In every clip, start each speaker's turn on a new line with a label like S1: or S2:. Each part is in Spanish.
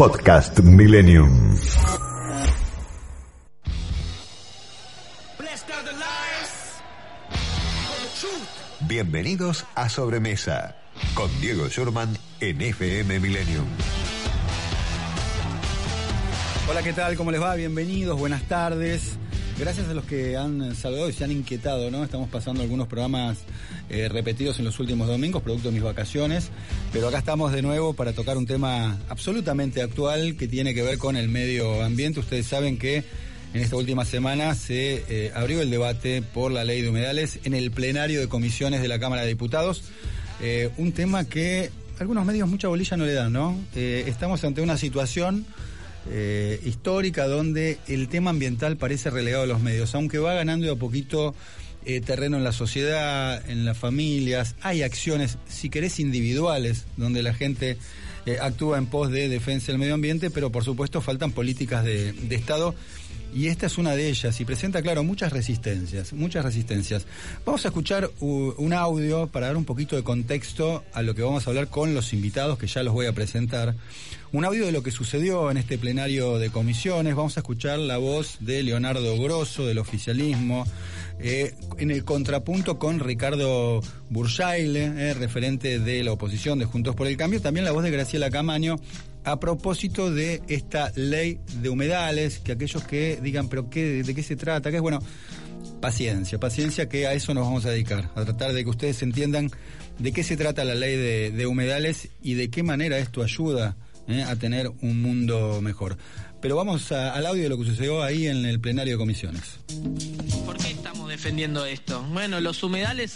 S1: Podcast Millennium. Bienvenidos a Sobremesa con Diego Schurman en FM Millennium.
S2: Hola, ¿qué tal? ¿Cómo les va? Bienvenidos, buenas tardes. Gracias a los que han saludado y se han inquietado, ¿no? Estamos pasando algunos programas eh, repetidos en los últimos domingos, producto de mis vacaciones, pero acá estamos de nuevo para tocar un tema absolutamente actual que tiene que ver con el medio ambiente. Ustedes saben que en esta última semana se eh, abrió el debate por la ley de humedales en el plenario de comisiones de la Cámara de Diputados. Eh, un tema que algunos medios mucha bolilla no le dan, ¿no? Eh, estamos ante una situación histórica donde el tema ambiental parece relegado a los medios, aunque va ganando de a poquito terreno en la sociedad, en las familias. Hay acciones, si querés, individuales, donde la gente actúa en pos de defensa del medio ambiente, pero por supuesto faltan políticas de Estado y esta es una de ellas y presenta, claro, muchas resistencias, muchas resistencias. Vamos a escuchar un audio para dar un poquito de contexto a lo que vamos a hablar con los invitados que ya los voy a presentar. Un audio de lo que sucedió en este plenario de comisiones. Vamos a escuchar la voz de Leonardo Grosso del oficialismo, eh, en el contrapunto con Ricardo Burjaile, eh, referente de la oposición de Juntos por el Cambio, también la voz de Graciela Camaño, a propósito de esta ley de humedales, que aquellos que digan, pero qué, ¿de qué se trata? Que es bueno, paciencia, paciencia que a eso nos vamos a dedicar, a tratar de que ustedes entiendan de qué se trata la ley de, humedales y de qué manera esto ayuda eh, a tener un mundo mejor. Pero vamos al audio de lo que sucedió ahí en el plenario de comisiones.
S3: ¿Por qué estamos defendiendo esto? Bueno, los humedales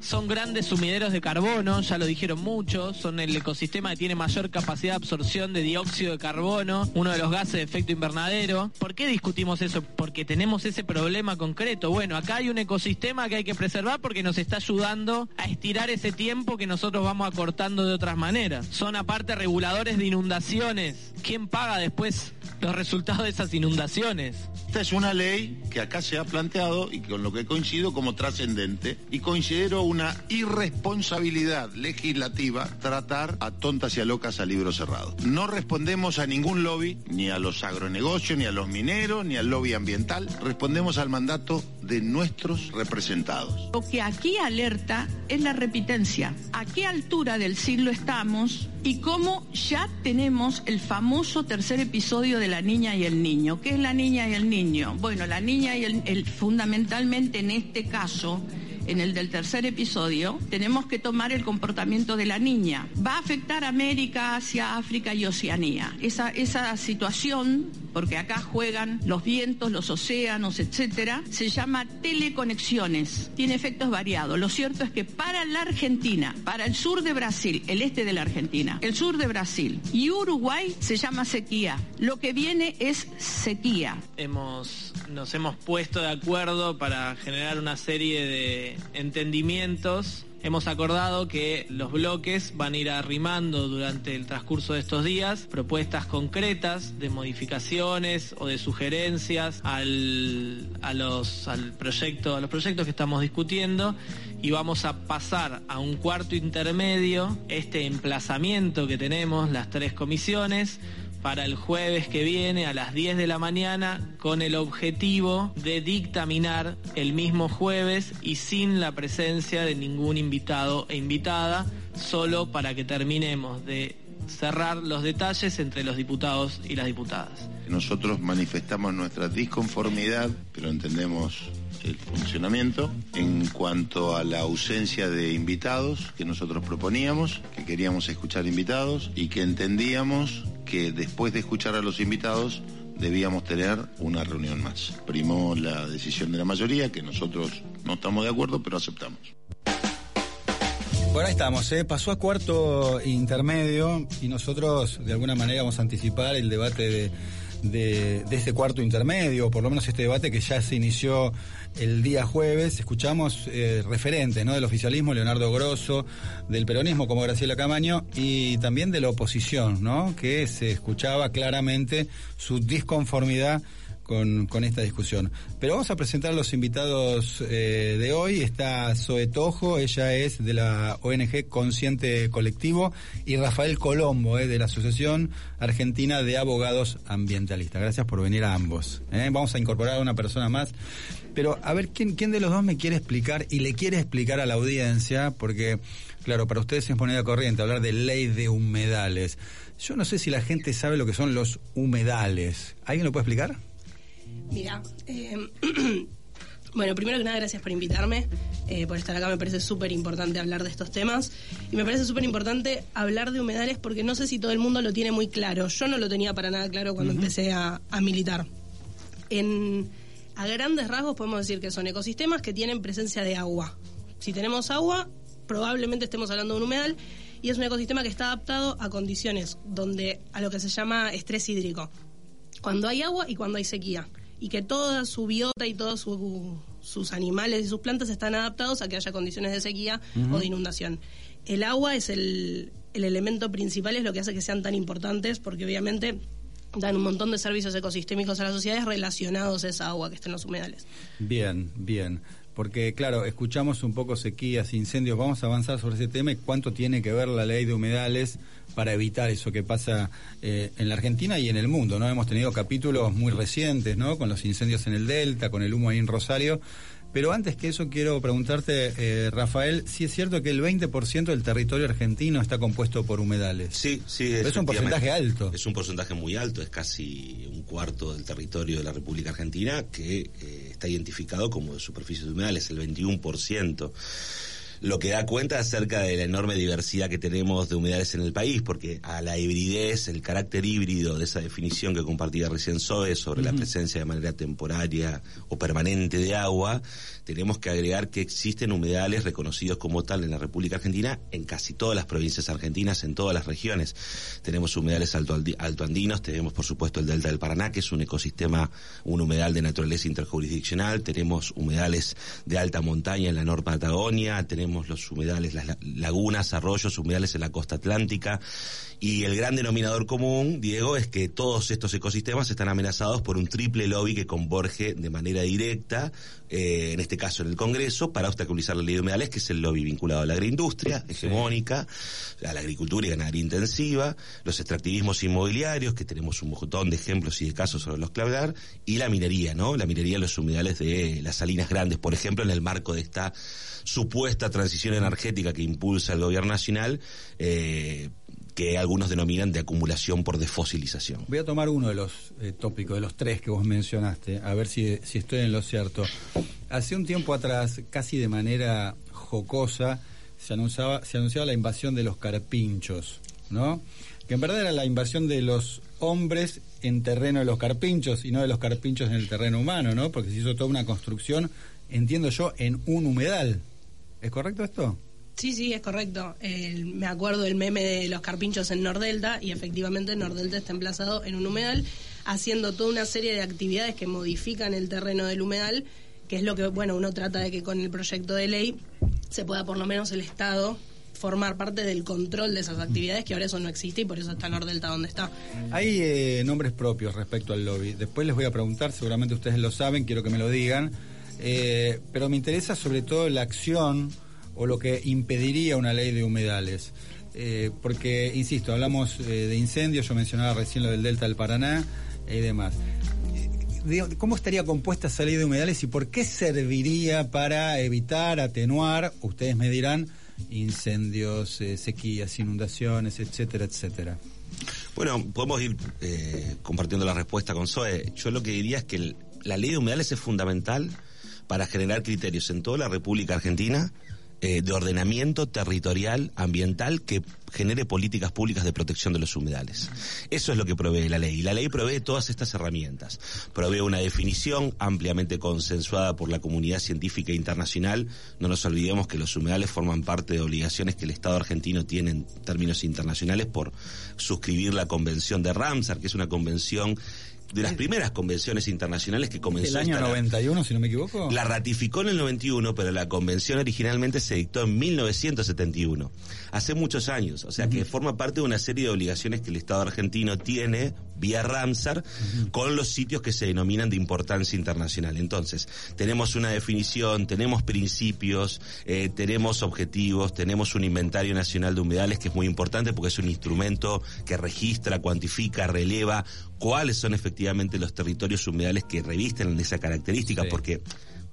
S3: son grandes sumideros de carbono, ya lo dijeron muchos, son el ecosistema que tiene mayor capacidad de absorción de dióxido de carbono, uno de los gases de efecto invernadero. ¿Por qué discutimos eso? Porque tenemos ese problema concreto. Bueno, acá hay un ecosistema que hay que preservar porque nos está ayudando a estirar ese tiempo que nosotros vamos acortando de otras maneras. Son aparte reguladores de inundaciones. ¿Quién paga después los resultados de esas inundaciones.
S4: Esta es una ley que acá se ha planteado y con lo que coincido como trascendente y considero una irresponsabilidad legislativa tratar a tontas y a locas a libro cerrado. No respondemos a ningún lobby, ni a los agronegocios, ni a los mineros, ni al lobby ambiental. Respondemos al mandato de nuestros representados.
S5: Lo que aquí alerta es la repitencia. ¿A qué altura del siglo estamos y cómo ya tenemos el famoso tercer episodio de la niña y el niño. ¿Qué es la niña y el niño? Bueno, la niña y el, fundamentalmente en este caso en el del tercer episodio, tenemos que tomar el comportamiento de la niña. Va a afectar América, Asia, África y Oceanía. Esa, esa situación porque acá juegan los vientos, los océanos, etcétera, se llama teleconexiones. Tiene efectos variados. Lo cierto es que para la Argentina, para el sur de Brasil, el este de la Argentina, el sur de Brasil y Uruguay se llama sequía. Lo que viene es sequía.
S3: Hemos, nos hemos puesto de acuerdo para generar una serie de entendimientos Hemos acordado que los bloques van a ir arrimando durante el transcurso de estos días propuestas concretas de modificaciones o de sugerencias al, a los, al proyecto, a los proyectos que estamos discutiendo y vamos a pasar a un cuarto intermedio este emplazamiento que tenemos las tres comisiones para el jueves que viene a las 10 de la mañana con el objetivo de dictaminar el mismo jueves y sin la presencia de ningún invitado e invitada, solo para que terminemos de cerrar los detalles entre los diputados y las diputadas.
S4: Nosotros manifestamos nuestra disconformidad, pero entendemos el funcionamiento en cuanto a la ausencia de invitados que nosotros proponíamos, que queríamos escuchar invitados y que entendíamos que después de escuchar a los invitados debíamos tener una reunión más. Primó la decisión de la mayoría, que nosotros no estamos de acuerdo, pero aceptamos.
S2: Bueno, ahí estamos, ¿eh? pasó a cuarto intermedio y nosotros de alguna manera vamos a anticipar el debate de de, este cuarto intermedio, por lo menos este debate que ya se inició el día jueves. Escuchamos eh, referentes ¿no? del oficialismo, Leonardo Grosso, del peronismo como Graciela Camaño y también de la oposición, ¿no? que se escuchaba claramente su disconformidad con, con esta discusión. Pero vamos a presentar a los invitados eh, de hoy. Está Zoe Tojo, ella es de la ONG Consciente Colectivo, y Rafael Colombo, eh, de la Asociación Argentina de Abogados Ambientalistas. Gracias por venir a ambos. eh. Vamos a incorporar a una persona más. Pero a ver, ¿quién, ¿quién de los dos me quiere explicar y le quiere explicar a la audiencia? Porque, claro, para ustedes es moneda corriente hablar de ley de humedales. Yo no sé si la gente sabe lo que son los humedales. ¿Alguien lo puede explicar?
S6: Mira, eh, bueno, primero que nada, gracias por invitarme, eh, por estar acá. Me parece súper importante hablar de estos temas. Y me parece súper importante hablar de humedales porque no sé si todo el mundo lo tiene muy claro. Yo no lo tenía para nada claro cuando empecé a, a militar. En, a grandes rasgos podemos decir que son ecosistemas que tienen presencia de agua. Si tenemos agua, probablemente estemos hablando de un humedal y es un ecosistema que está adaptado a condiciones donde a lo que se llama estrés hídrico. Cuando hay agua y cuando hay sequía y que toda su biota y todos su- sus animales y sus plantas están adaptados a que haya condiciones de sequía o de inundación. El agua es el, el elemento principal, es lo que hace que sean tan importantes, porque obviamente dan un montón de servicios ecosistémicos a las sociedades relacionados a esa agua que está en los humedales.
S2: Bien, bien. Porque, claro, escuchamos un poco sequías, incendios. Vamos a avanzar sobre ese tema y cuánto tiene que ver la ley de humedales para evitar eso que pasa eh, en la Argentina y en el mundo. no Hemos tenido capítulos muy recientes, ¿no? Con los incendios en el Delta, con el humo ahí en Rosario. Pero antes que eso, quiero preguntarte, eh, Rafael, si es cierto que el 20% del territorio argentino está compuesto por humedales.
S7: Sí, sí.
S2: Pero es un porcentaje alto.
S7: Es un porcentaje muy alto, es casi un cuarto del territorio de la República Argentina que eh, está identificado como de superficie de humedales, el 21%. Lo que da cuenta acerca de la enorme diversidad que tenemos de humedales en el país, porque a la hibridez, el carácter híbrido de esa definición que compartía recién Zoe sobre la presencia de manera temporaria o permanente de agua, tenemos que agregar que existen humedales reconocidos como tal en la República Argentina en casi todas las provincias argentinas, en todas las regiones. Tenemos humedales alto, altoandinos, tenemos por supuesto el Delta del Paraná, que es un ecosistema, un humedal de naturaleza interjurisdiccional, tenemos humedales de alta montaña en la Norte Patagonia, tenemos los humedales, las la- lagunas, arroyos, humedales en la costa atlántica. Y el gran denominador común, Diego, es que todos estos ecosistemas están amenazados por un triple lobby que converge de manera directa, eh, en este caso en el Congreso, para obstaculizar la ley de humedales, que es el lobby vinculado a la agroindustria hegemónica, a la agricultura y ganadería intensiva, los extractivismos inmobiliarios, que tenemos un montón de ejemplos y de casos sobre los que hablar, y la minería, ¿no? La minería en los humedales de las salinas grandes, por ejemplo, en el marco de esta supuesta transición energética que impulsa el gobierno nacional, eh, que algunos denominan de acumulación por defosilización.
S2: Voy a tomar uno de los eh, tópicos, de los tres que vos mencionaste, a ver si, si estoy en lo cierto. Hace un tiempo atrás, casi de manera jocosa, se anunciaba, se anunciaba la invasión de los carpinchos, ¿no? Que en verdad era la invasión de los hombres en terreno de los carpinchos y no de los carpinchos en el terreno humano, ¿no? Porque se hizo toda una construcción, entiendo yo, en un humedal. ¿Es correcto esto?
S6: Sí, sí, es correcto. El- me acuerdo del meme de los carpinchos en Nordelta y efectivamente Nordelta está emplazado en un humedal haciendo toda una serie de actividades que modifican el terreno del humedal, que es lo que, bueno, uno trata de que con el proyecto de ley se pueda por lo menos el Estado formar parte del control de esas actividades, que ahora eso no existe y por eso está Nordelta donde está.
S2: Hay eh, nombres propios respecto al lobby. Después les voy a preguntar, seguramente ustedes lo saben, quiero que me lo digan. Eh, pero me interesa sobre todo la acción o lo que impediría una ley de humedales. Eh, porque, insisto, hablamos eh, de incendios, yo mencionaba recién lo del Delta del Paraná y demás. Eh, ¿Cómo estaría compuesta esa ley de humedales y por qué serviría para evitar, atenuar, ustedes me dirán, incendios, eh, sequías, inundaciones, etcétera, etcétera?
S7: Bueno, podemos ir eh, compartiendo la respuesta con Zoe. Yo lo que diría es que la ley de humedales es fundamental para generar criterios en toda la República Argentina eh, de ordenamiento territorial, ambiental, que genere políticas públicas de protección de los humedales. Eso es lo que provee la ley. La ley provee todas estas herramientas. Provee una definición ampliamente consensuada por la comunidad científica internacional. No nos olvidemos que los humedales forman parte de obligaciones que el Estado argentino tiene en términos internacionales por suscribir la Convención de Ramsar, que es una convención de las primeras convenciones internacionales que comenzó
S2: El año
S7: esta-
S2: 91, si no me equivoco.
S7: la ratificó en el 91, pero la convención originalmente se dictó en 1971. Hace muchos años, o sea que forma parte de una serie de obligaciones que el Estado argentino tiene vía Ramsar con los sitios que se denominan de importancia internacional. Entonces, tenemos una definición, tenemos principios, eh, tenemos objetivos, tenemos un inventario nacional de humedales que es muy importante porque es un instrumento que registra, cuantifica, releva cuáles son efectivamente los territorios humedales que revisten esa característica, porque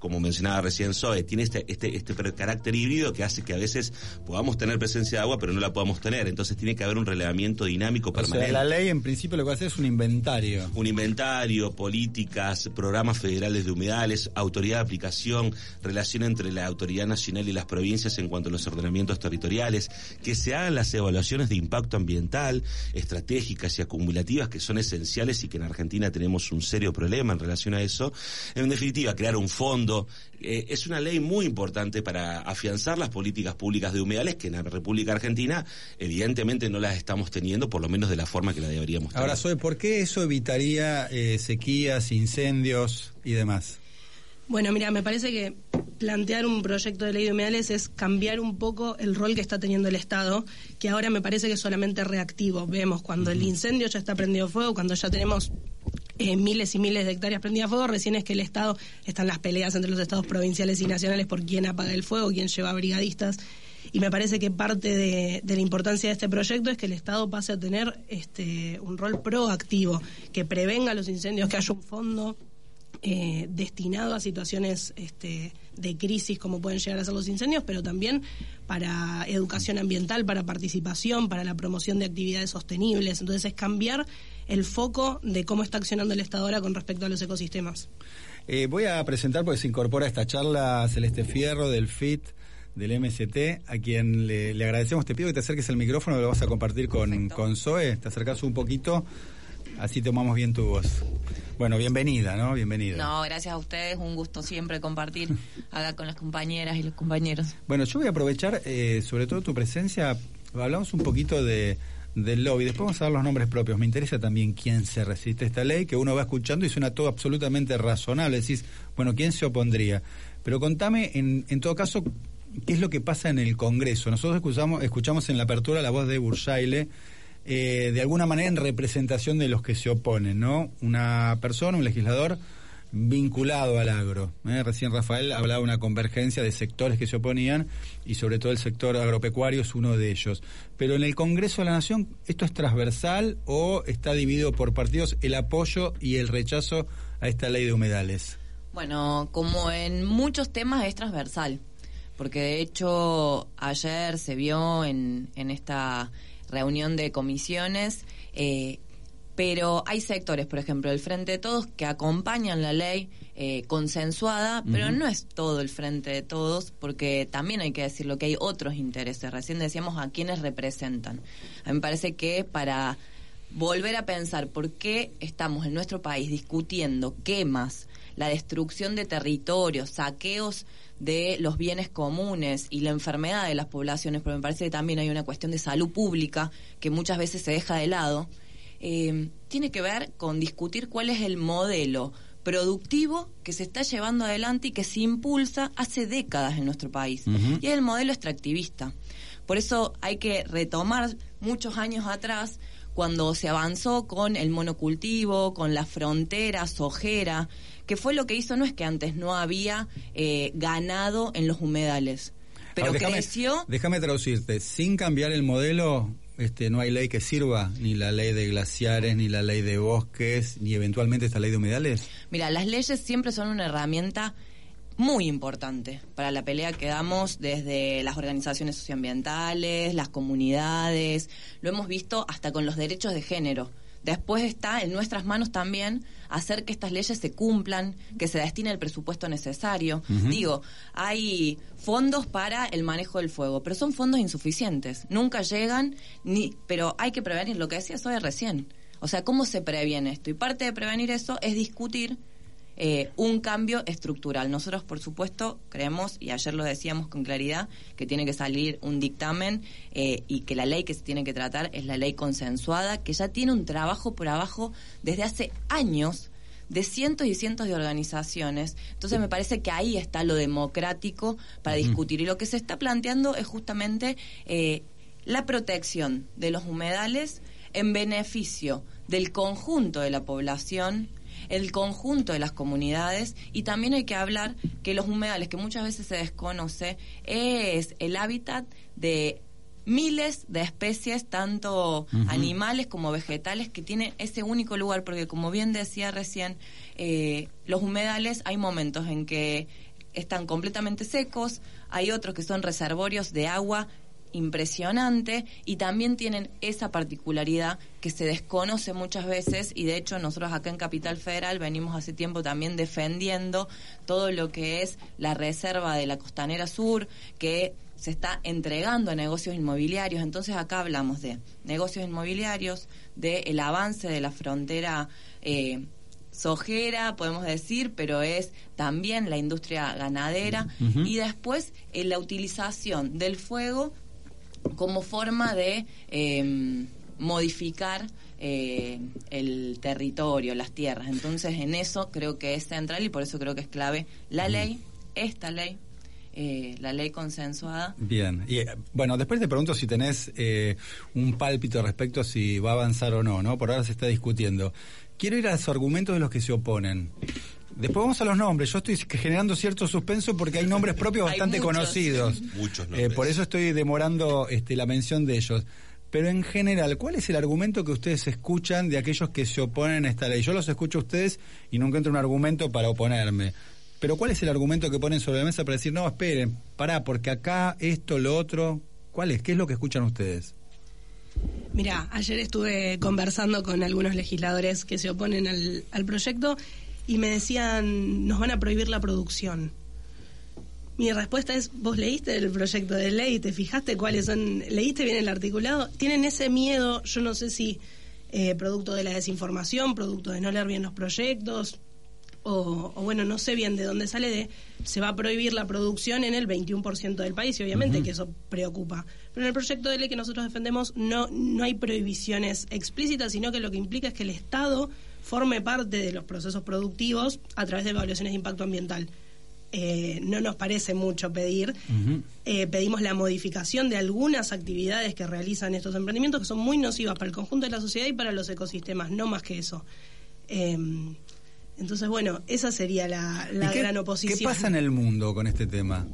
S7: como mencionaba recién Zoe, tiene este, este, este carácter híbrido que hace que a veces podamos tener presencia de agua, pero no la podamos tener. Entonces tiene que haber un relevamiento dinámico permanente.
S2: O sea, la ley en principio lo que hace es un inventario.
S7: Un inventario, políticas, programas federales de humedales, autoridad de aplicación, relación entre la autoridad nacional y las provincias en cuanto a los ordenamientos territoriales, que se hagan las evaluaciones de impacto ambiental, estratégicas y acumulativas que son esenciales y que en Argentina tenemos un serio problema en relación a eso. En definitiva, crear un fondo eh, es una ley muy importante para afianzar las políticas públicas de humedales que en la República Argentina evidentemente no las estamos teniendo, por lo menos de la forma que la deberíamos tener.
S2: Ahora, Soy, ¿por qué eso evitaría eh, sequías, incendios y demás?
S6: Bueno, mira, me parece que plantear un proyecto de ley de humedales es cambiar un poco el rol que está teniendo el Estado, que ahora me parece que es solamente reactivo. Vemos cuando el incendio ya está prendido fuego, cuando ya tenemos eh, miles y miles de hectáreas prendidas a fuego, recién es que el Estado, están las peleas entre los estados provinciales y nacionales por quién apaga el fuego, quién lleva brigadistas. Y me parece que parte de, la importancia de este proyecto es que el Estado pase a tener este, un rol proactivo, que prevenga los incendios, que haya un fondo eh, destinado a situaciones este, de crisis como pueden llegar a ser los incendios, pero también para educación ambiental, para participación, para la promoción de actividades sostenibles. Entonces es cambiar el foco de cómo está accionando el Estado ahora con respecto a los ecosistemas.
S2: Eh, voy a presentar, porque se incorpora a esta charla Celeste Fierro del FIT del MST, a quien le, agradecemos. Te pido que te acerques al micrófono, lo vas a compartir con, con Zoe. Te acercas un poquito, así tomamos bien tu voz. Bueno, bienvenida, ¿no? Bienvenida.
S8: No, gracias a ustedes, un gusto siempre compartir acá con las compañeras y los compañeros.
S2: Bueno, yo voy a aprovechar eh, sobre todo tu presencia, hablamos un poquito de del lobby. Después vamos a dar los nombres propios. Me interesa también quién se resiste a esta ley, que uno va escuchando y suena todo absolutamente razonable. Decís, bueno, ¿quién se opondría? Pero contame, en, en todo caso, ¿qué es lo que pasa en el Congreso? Nosotros escuchamos, escuchamos en la apertura la voz de Burshaile, eh, de alguna manera en representación de los que se oponen, ¿no? Una persona, un legislador vinculado al agro. ¿eh? Recién Rafael hablaba de una convergencia de sectores que se oponían y sobre todo el sector agropecuario es uno de ellos. Pero en el Congreso de la Nación, ¿esto es transversal o está dividido por partidos el apoyo y el rechazo a esta ley de humedales?
S8: Bueno, como en muchos temas es transversal, porque de hecho ayer se vio en, en esta reunión de comisiones eh, pero hay sectores, por ejemplo, el Frente de Todos, que acompañan la ley eh, consensuada, pero no es todo el Frente de Todos, porque también hay que decirlo que hay otros intereses. Recién decíamos a quienes representan. A mí me parece que para volver a pensar por qué estamos en nuestro país discutiendo quemas, la destrucción de territorios, saqueos de los bienes comunes y la enfermedad de las poblaciones, porque me parece que también hay una cuestión de salud pública que muchas veces se deja de lado eh, tiene que ver con discutir cuál es el modelo productivo que se está llevando adelante y que se impulsa hace décadas en nuestro país. Y es el modelo extractivista. Por eso hay que retomar muchos años atrás cuando se avanzó con el monocultivo, con la frontera sojera, que fue lo que hizo, no es que antes no había eh, ganado en los humedales, pero creció...
S2: Déjame traducirte, sin cambiar el modelo, este, no hay ley que sirva, ni la ley de glaciares, ni la ley de bosques, ni eventualmente esta ley de humedales?
S8: Mira, las leyes siempre son una herramienta muy importante para la pelea que damos desde las organizaciones socioambientales, las comunidades, lo hemos visto hasta con los derechos de género. Después está en nuestras manos también hacer que estas leyes se cumplan, que se destine el presupuesto necesario. Digo, hay fondos para el manejo del fuego, pero son fondos insuficientes. Nunca llegan, ni, pero hay que prevenir lo que decía Soy recién. O sea, ¿cómo se previene esto? Y parte de prevenir eso es discutir eh, un cambio estructural. Nosotros, por supuesto, creemos, y ayer lo decíamos con claridad, que tiene que salir un dictamen eh, y que la ley que se tiene que tratar es la ley consensuada, que ya tiene un trabajo por abajo desde hace años de cientos y cientos de organizaciones. Entonces me parece que ahí está lo democrático para discutir. Y lo que se está planteando es justamente eh, la protección de los humedales en beneficio del conjunto de la población el conjunto de las comunidades y también hay que hablar que los humedales, que muchas veces se desconoce, es el hábitat de miles de especies, tanto animales como vegetales, que tienen ese único lugar, porque como bien decía recién, eh, los humedales hay momentos en que están completamente secos, hay otros que son reservorios de agua impresionante y también tienen esa particularidad que se desconoce muchas veces y de hecho nosotros acá en Capital Federal venimos hace tiempo también defendiendo todo lo que es la reserva de la costanera sur que se está entregando a negocios inmobiliarios. Entonces acá hablamos de negocios inmobiliarios, de el avance de la frontera eh, sojera, podemos decir, pero es también la industria ganadera y después eh, la utilización del fuego como forma de em, modificar eh, el territorio, las tierras. Entonces, en eso creo que es central y por eso creo que es clave la ley, esta ley, eh, la ley consensuada.
S2: Bien, y eh, bueno, después te pregunto si tenés un pálpito respecto a si va a avanzar o no, ¿no? Por ahora se está discutiendo. Quiero ir a los argumentos de los que se oponen. Después vamos a los nombres. Yo estoy generando cierto suspenso porque hay nombres propios bastante conocidos.
S7: Muchos
S2: eh, por eso estoy demorando este, la mención de ellos. Pero en general, ¿cuál es el argumento que ustedes escuchan de aquellos que se oponen a esta ley? Yo los escucho a ustedes y no encuentro un argumento para oponerme. Pero ¿cuál es el argumento que ponen sobre la mesa para decir, no, esperen, pará, porque acá esto, lo otro? ¿Cuál es? ¿Qué es lo que escuchan ustedes?
S6: Mira, ayer estuve conversando con algunos legisladores que se oponen al, al proyecto y me decían, nos van a prohibir la producción. Mi respuesta es, vos leíste el proyecto de ley, te fijaste cuáles son, leíste bien el articulado, tienen ese miedo, yo no sé si eh, producto de la desinformación, producto de no leer bien los proyectos, o, bueno, no sé bien de dónde sale de, se va a prohibir la producción en el 21% del país y obviamente que eso preocupa. Pero en el proyecto de ley que nosotros defendemos no, no hay prohibiciones explícitas, sino que lo que implica es que el Estado forme parte de los procesos productivos a través de evaluaciones de impacto ambiental. Eh, no nos parece mucho pedir. Eh, pedimos la modificación de algunas actividades que realizan estos emprendimientos que son muy nocivas para el conjunto de la sociedad y para los ecosistemas, no más que eso. Em, entonces, bueno, esa sería la, gran oposición.
S2: ¿Qué pasa en el mundo con este tema?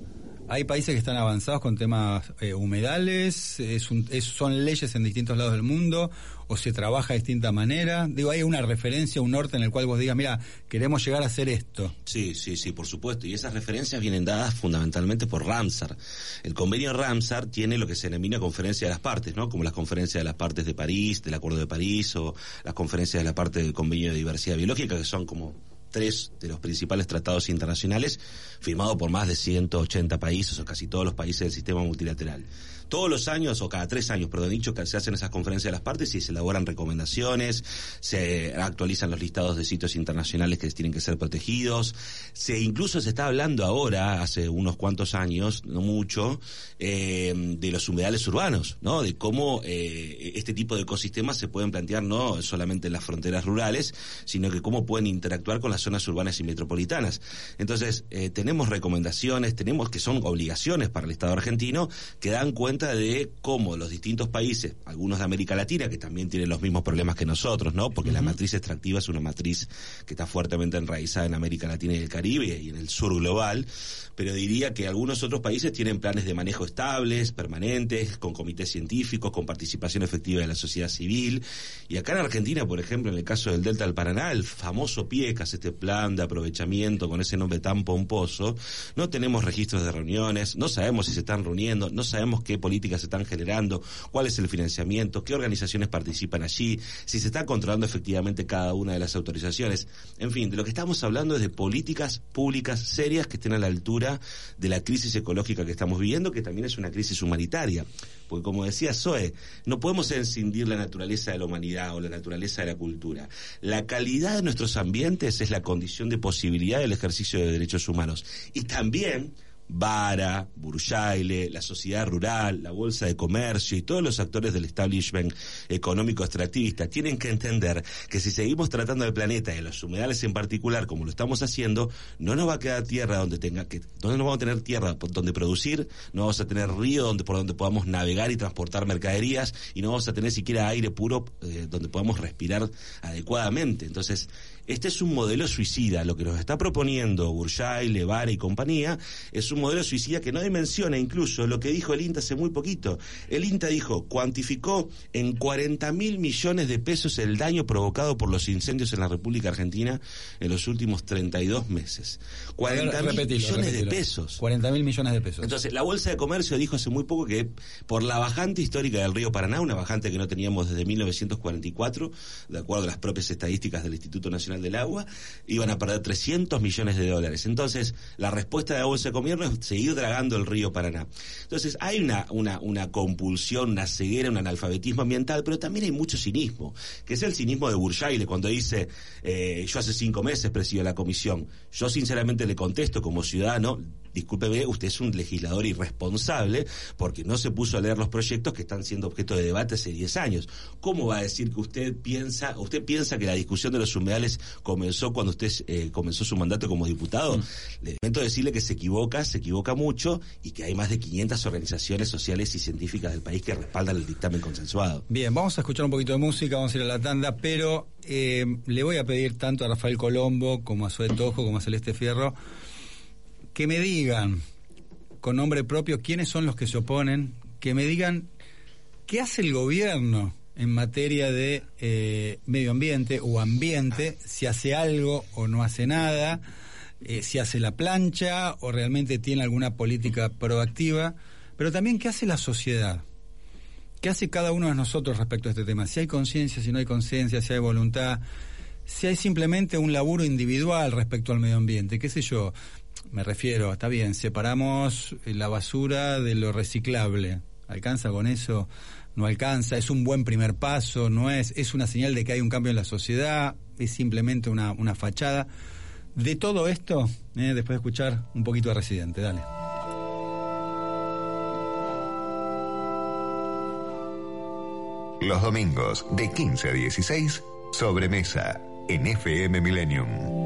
S2: Hay países que están avanzados con temas eh, humedales, es son leyes en distintos lados del mundo, o se trabaja de distinta manera. Digo, hay una referencia, un norte en el cual vos digas, mira, queremos llegar a hacer esto.
S7: Sí, sí, sí, por supuesto. Y esas referencias vienen dadas fundamentalmente por Ramsar. El convenio Ramsar tiene lo que se denomina conferencia de las partes, ¿no? Como las conferencias de las partes de París, del Acuerdo de París, o las conferencias de la parte del convenio de diversidad biológica, que son como tres de los principales tratados internacionales firmados por más de 180 países o casi todos los países del sistema multilateral. Todos los años, o cada tres años, perdón dicho, que se hacen esas conferencias de las partes y se elaboran recomendaciones, se actualizan los listados de sitios internacionales que tienen que ser protegidos, se incluso se está hablando ahora, hace unos cuantos años, no mucho, eh, de los humedales urbanos, ¿no? De cómo eh, este tipo de ecosistemas se pueden plantear no solamente en las fronteras rurales, sino que cómo pueden interactuar con las zonas urbanas y metropolitanas. Entonces, eh, tenemos recomendaciones, tenemos que son obligaciones para el Estado argentino, que dan cuenta de cómo los distintos países, algunos de América Latina, que también tienen los mismos problemas que nosotros, ¿no? Porque la matriz extractiva es una matriz que está fuertemente enraizada en América Latina y el Caribe y en el sur global, pero diría que algunos otros países tienen planes de manejo estables, permanentes, con comités científicos, con participación efectiva de la sociedad civil. Y acá en Argentina, por ejemplo, en el caso del Delta del Paraná, el famoso PIECAS, este plan de aprovechamiento con ese nombre tan pomposo, no tenemos registros de reuniones, no sabemos si se están reuniendo, no sabemos qué políticas se están generando, cuál es el financiamiento, qué organizaciones participan allí, si se está controlando efectivamente cada una de las autorizaciones. En fin, de lo que estamos hablando es de políticas públicas serias que estén a la altura de la crisis ecológica que estamos viviendo, que también es una crisis humanitaria. Porque como decía Zoe, no podemos encindir la naturaleza de la humanidad o la naturaleza de la cultura. La calidad de nuestros ambientes es la condición de posibilidad del ejercicio de derechos humanos. Y también Vara, Burjaile, la sociedad rural, la bolsa de comercio y todos los actores del establishment económico extractivista tienen que entender que si seguimos tratando el planeta y los humedales en particular como lo estamos haciendo, no nos va a quedar tierra donde tenga que, donde no vamos a tener tierra donde producir, no vamos a tener río donde por donde podamos navegar y transportar mercaderías y no vamos a tener siquiera aire puro eh, donde podamos respirar adecuadamente. Entonces, este es un modelo suicida. Lo que nos está proponiendo Burjay, Levara y compañía es un modelo suicida que no dimensiona incluso lo que dijo el INTA hace muy poquito. El INTA dijo, cuantificó en 40 mil millones de pesos el daño provocado por los incendios en la República Argentina en los últimos 32 meses. 40 mil millones de pesos.
S2: 40 mil millones de pesos.
S7: Entonces, la Bolsa de Comercio dijo hace muy poco que por la bajante histórica del río Paraná, una bajante que no teníamos desde 1944, de acuerdo a las propias estadísticas del Instituto Nacional del Agua, iban a perder 300 millones de dólares. Entonces, la respuesta de de Gobierno es seguir dragando el río Paraná. Entonces, hay una, una, una compulsión, una ceguera, un analfabetismo ambiental, pero también hay mucho cinismo, que es el cinismo de Burjaile cuando dice, eh, yo hace cinco meses presido la comisión. Yo sinceramente le contesto como ciudadano, discúlpeme, usted es un legislador irresponsable porque no se puso a leer los proyectos que están siendo objeto de debate hace 10 años. ¿Cómo va a decir que usted piensa, usted piensa que la discusión de los humedales comenzó cuando usted eh, comenzó su mandato como diputado? Mm. Le lamento decirle que se equivoca, se equivoca mucho y que hay más de 500 organizaciones sociales y científicas del país que respaldan el dictamen consensuado.
S2: Bien, vamos a escuchar un poquito de música, vamos a ir a la tanda, pero eh, le voy a pedir tanto a Rafael Colombo como a Zoe Tojo como a Celeste Fierro que me digan con nombre propio quiénes son los que se oponen, que me digan qué hace el gobierno en materia de eh, medio ambiente o ambiente, si hace algo o no hace nada, eh, si hace la plancha o realmente tiene alguna política proactiva, pero también qué hace la sociedad. ¿Qué hace cada uno de nosotros respecto a este tema? Si hay conciencia, si no hay conciencia, si hay voluntad, si hay simplemente un laburo individual respecto al medio ambiente, qué sé yo, me refiero, está bien, separamos la basura de lo reciclable. ¿Alcanza con eso? No alcanza, es un buen primer paso, no es, es una señal de que hay un cambio en la sociedad, es simplemente una, una fachada. De todo esto, eh, después de escuchar un poquito de Residente, dale.
S1: Los domingos de 15 a 16, sobremesa en FM Millennium.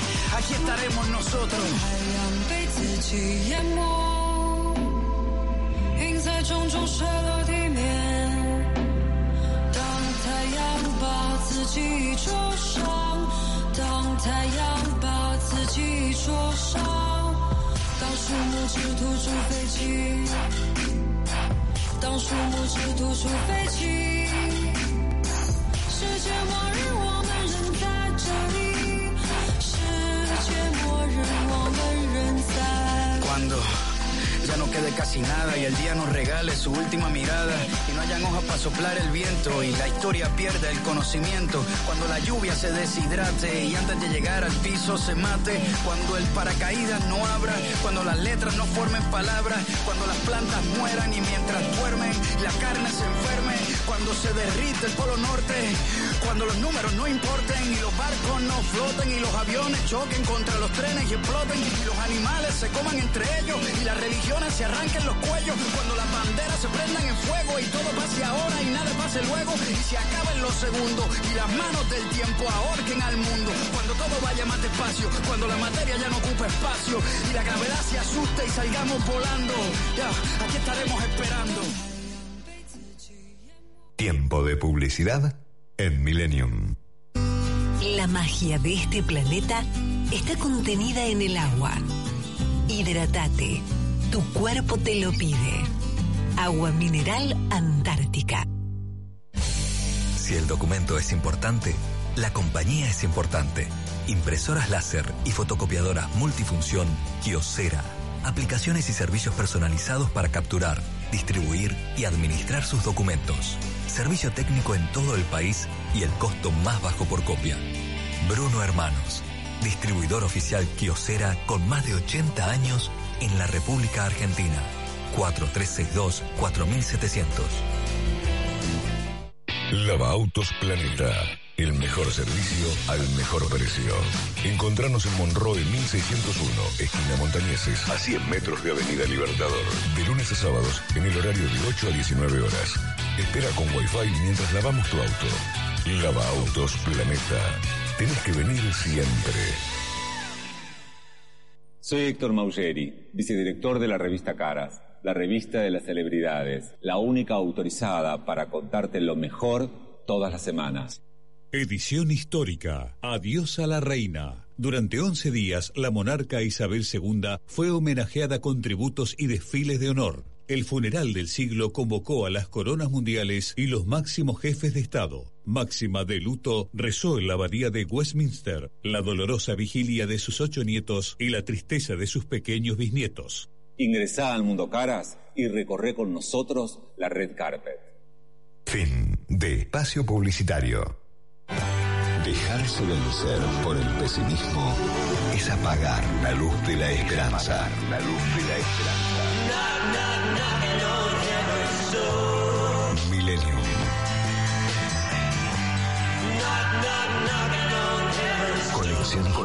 S9: 太阳被自己淹没，云在重重摔落地面。当太阳把自己灼伤，当太阳把自己灼伤，当树木只吐出废气，当树木只吐出废气，no quede casi nada y el día nos regale su última mirada y no hayan hojas para soplar el viento y la historia pierda el conocimiento. Cuando la lluvia se deshidrate y antes de llegar al piso se mate. Cuando el paracaídas no abra, cuando las letras no formen palabras, cuando las plantas mueran y mientras duermen la carne se enferme. Cuando se derrite el polo norte, cuando los números no importen y los barcos no floten y los aviones choquen contra los trenes y exploten y los animales se coman entre ellos y las religiones se arranquen los cuellos. Cuando las banderas se prendan en fuego y todo pase ahora y nada pase luego y se acaben los segundos y las manos del tiempo ahorquen al mundo. Cuando todo vaya más despacio, cuando la materia ya no ocupa espacio y la gravedad se asuste y salgamos volando. Ya, aquí estaremos esperando.
S1: Tiempo de publicidad en Millennium.
S10: La magia de este planeta está contenida en el agua. Hidratate. Tu cuerpo te lo pide. Agua mineral Antártica.
S11: Si el documento es importante, la compañía es importante. Impresoras láser y fotocopiadoras multifunción Kiosera. Aplicaciones y servicios personalizados para capturar, distribuir y administrar sus documentos. Servicio técnico en todo el país y el costo más bajo por copia. Bruno Hermanos, distribuidor oficial Kiosera con más de 80 años en la República Argentina. 4362-4700.
S12: Lava Autos Planeta. El mejor servicio al mejor precio. Encontrarnos en Monroe 1601, esquina Montañeses, a 100 metros de Avenida Libertador. De lunes a sábados, en el horario de 8 a 19 horas. Espera con Wi-Fi mientras lavamos tu auto. Lava Autos Planeta. Tienes que venir siempre.
S13: Soy Héctor Maugeri, vicedirector de la revista Caras, la revista de las celebridades, la única autorizada para contarte lo mejor todas las semanas.
S14: Edición histórica. Adiós a la reina. Durante 11 días, la monarca Isabel II fue homenajeada con tributos y desfiles de honor. El funeral del siglo convocó a las coronas mundiales y los máximos jefes de Estado. Máxima de luto rezó en la abadía de Westminster la dolorosa vigilia de sus ocho nietos y la tristeza de sus pequeños bisnietos.
S13: Ingresá al Mundo Caras y recorre con nosotros la red carpet.
S1: Fin de espacio publicitario. Dejarse vencer por el pesimismo es apagar la luz de la esperanza. La luz de la esperanza.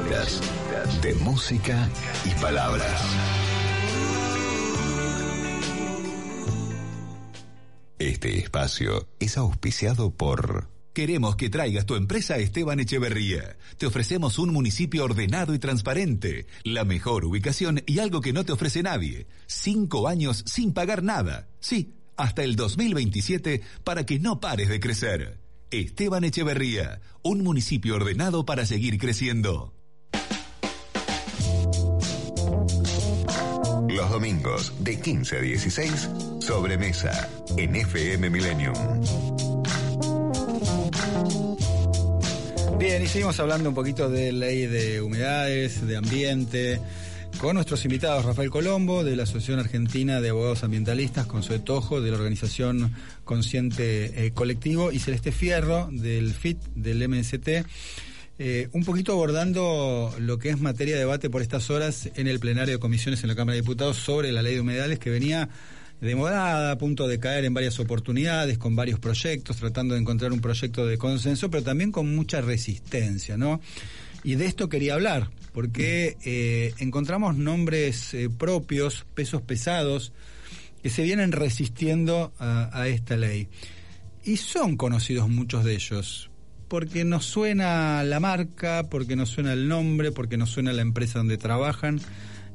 S1: De música y palabras. Este espacio es auspiciado por...
S15: Queremos que traigas tu empresa a Esteban Echeverría. Te ofrecemos un municipio ordenado y transparente, la mejor ubicación y algo que no te ofrece nadie. Cinco años sin pagar nada. Sí, hasta el 2027 para que no pares de crecer. Esteban Echeverría, un municipio ordenado para seguir creciendo.
S1: Los domingos de 15 a 16, sobremesa en FM Millennium.
S2: Bien, y seguimos hablando un poquito de ley de humedades, de ambiente, con nuestros invitados Rafael Colombo, de la Asociación Argentina de Abogados Ambientalistas, Consuelo Tojo, de la organización Consciente eh, Colectivo, y Celeste Fierro, del FIT, del MST. Eh, un poquito abordando lo que es materia de debate por estas horas en el plenario de comisiones en la Cámara de Diputados sobre la ley de humedales que venía demorada, a punto de caer en varias oportunidades, con varios proyectos, tratando de encontrar un proyecto de consenso, pero también con mucha resistencia, ¿no? Y de esto quería hablar, porque eh, encontramos nombres eh, propios, pesos pesados, que se vienen resistiendo a, a esta ley. Y son conocidos muchos de ellos, porque nos suena la marca, porque nos suena el nombre, porque nos suena la empresa donde trabajan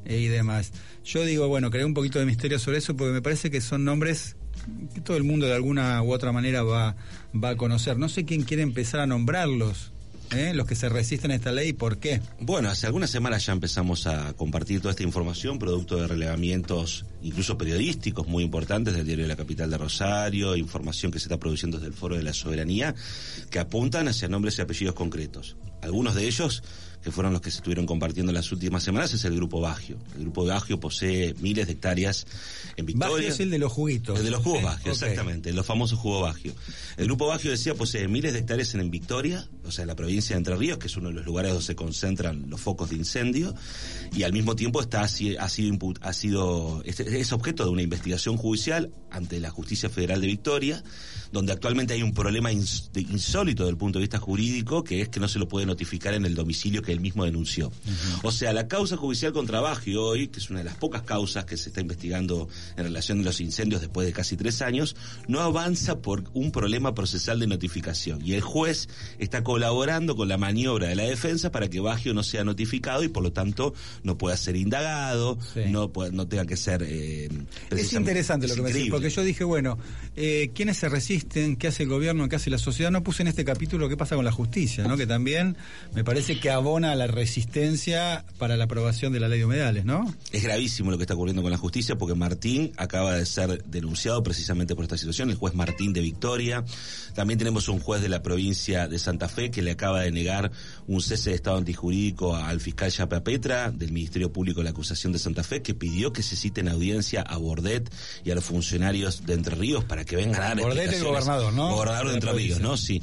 S2: eh, y demás. Yo digo, bueno, creé un poquito de misterio sobre eso porque me parece que son nombres que todo el mundo de alguna u otra manera va, va a conocer. No sé quién quiere empezar a nombrarlos. ¿Eh? Los que se resisten a esta ley, ¿por qué?
S7: Bueno, hace algunas semanas ya empezamos a compartir toda esta información, producto de relevamientos incluso periodísticos muy importantes del diario de la capital de Rosario, información que se está produciendo desde el Foro de la Soberanía, que apuntan hacia nombres y apellidos concretos. Algunos de ellos que fueron los que se estuvieron compartiendo en las últimas semanas, es el Grupo Bagio. El Grupo Bagio posee miles de hectáreas en Victoria.
S2: Bagio es el de los juguitos.
S7: El de los jugos
S2: ¿sí?
S7: Bagio,
S2: Ok.
S7: exactamente, los famosos jugos Bagio. El Grupo Bagio decía posee miles de hectáreas en, Victoria, o sea, en la provincia de Entre Ríos, que es uno de los lugares donde se concentran los focos de incendio, y al mismo tiempo está ha sido ha sido es, es objeto de una investigación judicial ante la Justicia Federal de Victoria, donde actualmente hay un problema insólito desde el punto de vista jurídico, que es que no se lo puede notificar en el domicilio que él mismo denunció. O sea, la causa judicial contra Bagio hoy, que es una de las pocas causas que se está investigando en relación a los incendios después de casi tres años, no avanza por un problema procesal de notificación. Y el juez está colaborando con la maniobra de la defensa para que Bagio no sea notificado y por lo tanto no pueda ser indagado, no, no tenga que ser... eh,
S2: Es interesante lo que me decís, porque yo dije, bueno, eh, ¿quiénes se resisten? ¿Qué hace el gobierno? ¿Qué hace la sociedad? No puse en este capítulo qué pasa con la justicia, ¿no? Que también me parece que abona la resistencia para la aprobación de la ley de humedales, ¿no?
S7: Es gravísimo lo que está ocurriendo con la justicia porque Martín acaba de ser denunciado precisamente por esta situación, el juez Martín de Victoria. También tenemos un juez de la provincia de Santa Fe que le acaba de negar un cese de estado antijurídico al fiscal Chapa Petra del Ministerio Público de la Acusación de Santa Fe que pidió que se citen audiencia a Bordet y a los funcionarios de Entre Ríos para que vengan a dar
S2: Bordet el gobernador, ¿no?
S7: Gobernador de Entre Ríos, ¿no? Sí.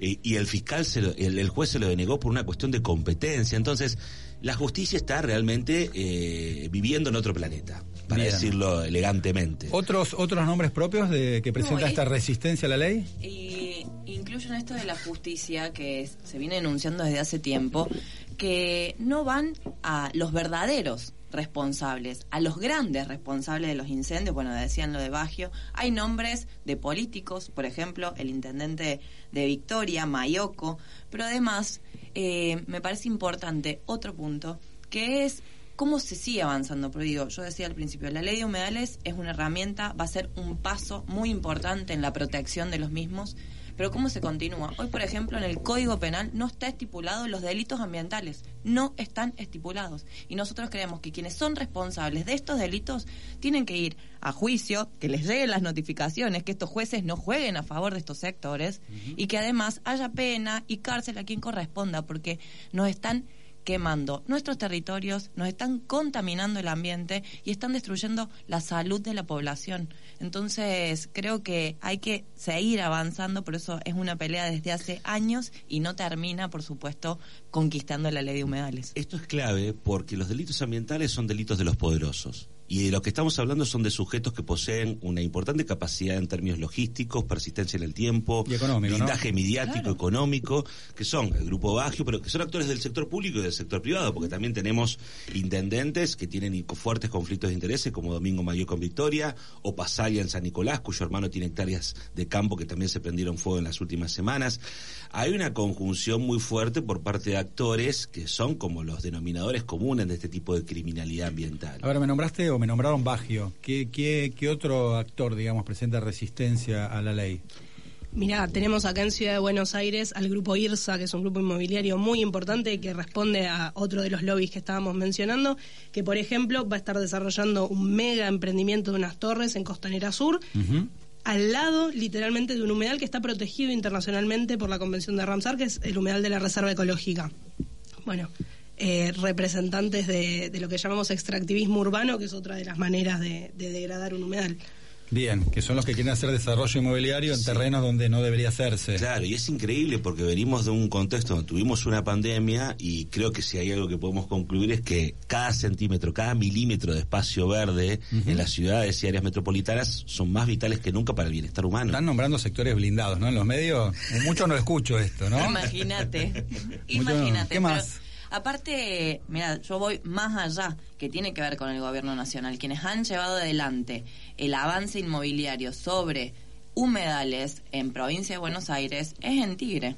S7: Y, y el fiscal, se lo- el, el juez se lo denegó por una cuestión de competencia. Entonces, la justicia está realmente eh, viviendo en otro planeta, para
S2: Bien.
S7: decirlo elegantemente.
S2: ¿Otros, otros nombres propios de que presenta
S8: es-
S2: esta resistencia a la ley?
S8: Y incluyen esto de la justicia que es- se viene denunciando desde hace tiempo, que no van a los verdaderos responsables, a los grandes responsables de los incendios, bueno, decían lo de Bagio, hay nombres de políticos, por ejemplo, el intendente de Victoria, Mayoco, pero además eh, me parece importante otro punto, que es cómo se sigue avanzando. Pero digo, yo decía al principio, la ley de humedales es una herramienta, va a ser un paso muy importante en la protección de los mismos, pero ¿cómo se continúa? Hoy, por ejemplo, en el Código Penal no está estipulado los delitos ambientales, no están estipulados. Y nosotros creemos que quienes son responsables de estos delitos tienen que ir a juicio, que les lleguen las notificaciones, que estos jueces no jueguen a favor de estos sectores y que además haya pena y cárcel a quien corresponda, porque nos están quemando nuestros territorios, nos están contaminando el ambiente y están destruyendo la salud de la población. Entonces, creo que hay que seguir avanzando, por eso es una pelea desde hace años y no termina, por supuesto, conquistando la ley de humedales.
S7: Esto es clave porque los delitos ambientales son delitos de los poderosos. Y de lo que estamos hablando son de sujetos que poseen una importante capacidad en términos logísticos, persistencia en el tiempo,
S2: Y económico, ¿no?
S7: blindaje mediático, económico, que son el grupo Bagio, pero que son actores del sector público y del sector privado, porque también tenemos intendentes que tienen fuertes conflictos de intereses, como Domingo Mayor con Victoria, o Pasalia en San Nicolás, cuyo hermano tiene hectáreas de campo que también se prendieron fuego en las últimas semanas. Hay una conjunción muy fuerte por parte de actores que son como los denominadores comunes de este tipo de criminalidad ambiental.
S2: Ahora, me nombraste o me nombraron Bagio. ¿Qué, qué, qué otro actor, digamos, presenta resistencia a la ley?
S6: Mirá, tenemos acá en Ciudad de Buenos Aires al grupo IRSA, que es un grupo inmobiliario muy importante que responde a otro de los lobbies que estábamos mencionando, que por ejemplo va a estar desarrollando un mega emprendimiento de unas torres en Costanera Sur, al lado literalmente de un humedal que está protegido internacionalmente por la Convención de Ramsar, que es el humedal de la Reserva Ecológica. Bueno, eh, representantes de, de lo que llamamos extractivismo urbano, que es otra de las maneras de, de degradar un humedal.
S2: Bien, que son los que quieren hacer desarrollo inmobiliario en terrenos donde no debería hacerse.
S7: Claro, y es increíble porque venimos de un contexto donde tuvimos una pandemia y creo que si hay algo que podemos concluir es que cada centímetro, cada milímetro de espacio verde en las ciudades y áreas metropolitanas son más vitales que nunca para el bienestar humano.
S2: Están nombrando sectores blindados, ¿no? En los medios, mucho no escucho esto, ¿no?
S8: Imagínate. Imagínate.
S2: ¿Qué
S8: pero
S2: más?
S8: Aparte, mira, yo voy más allá, que tiene que ver con el gobierno nacional. Quienes han llevado adelante el avance inmobiliario sobre humedales en provincia de Buenos Aires es en Tigre.